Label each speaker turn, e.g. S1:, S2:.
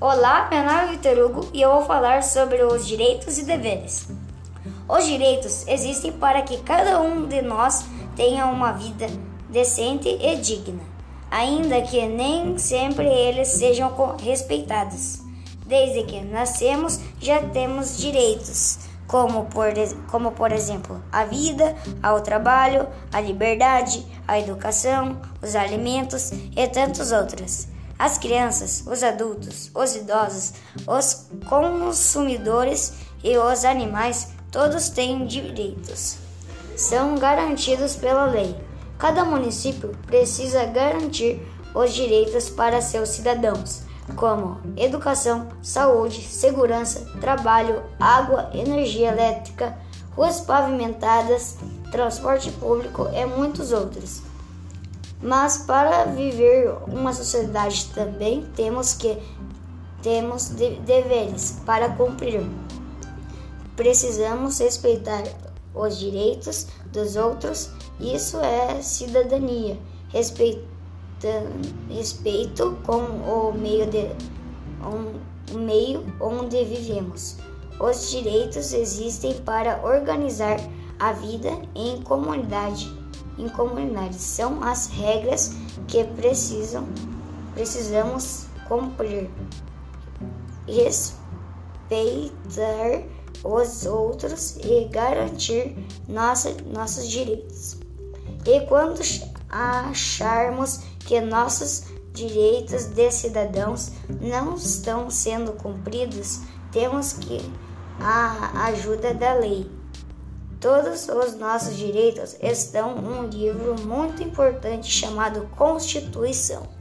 S1: Olá, meu nome é Vitor Hugo e eu vou falar sobre os direitos e deveres. Os direitos existem para que cada um de nós tenha uma vida decente e digna, ainda que nem sempre eles sejam respeitados. Desde que nascemos, já temos direitos, como por, como por exemplo a vida, ao trabalho, a liberdade, a educação, os alimentos e tantos outros. As crianças, os adultos, os idosos, os consumidores e os animais todos têm direitos. São garantidos pela lei. Cada município precisa garantir os direitos para seus cidadãos, como educação, saúde, segurança, trabalho, água, energia elétrica, ruas pavimentadas, transporte público e muitos outros. Mas para viver uma sociedade também temos que temos deveres para cumprir. Precisamos respeitar os direitos dos outros. Isso é cidadania. Respeita, respeito com o meio de um, o meio onde vivemos. Os direitos existem para organizar a vida em comunidade em comunidade. São as regras que precisam, precisamos cumprir. Respeitar os outros e garantir nossa, nossos direitos. E quando acharmos que nossos direitos de cidadãos não estão sendo cumpridos, temos que a ajuda da lei. Todos os nossos direitos estão num livro muito importante chamado Constituição.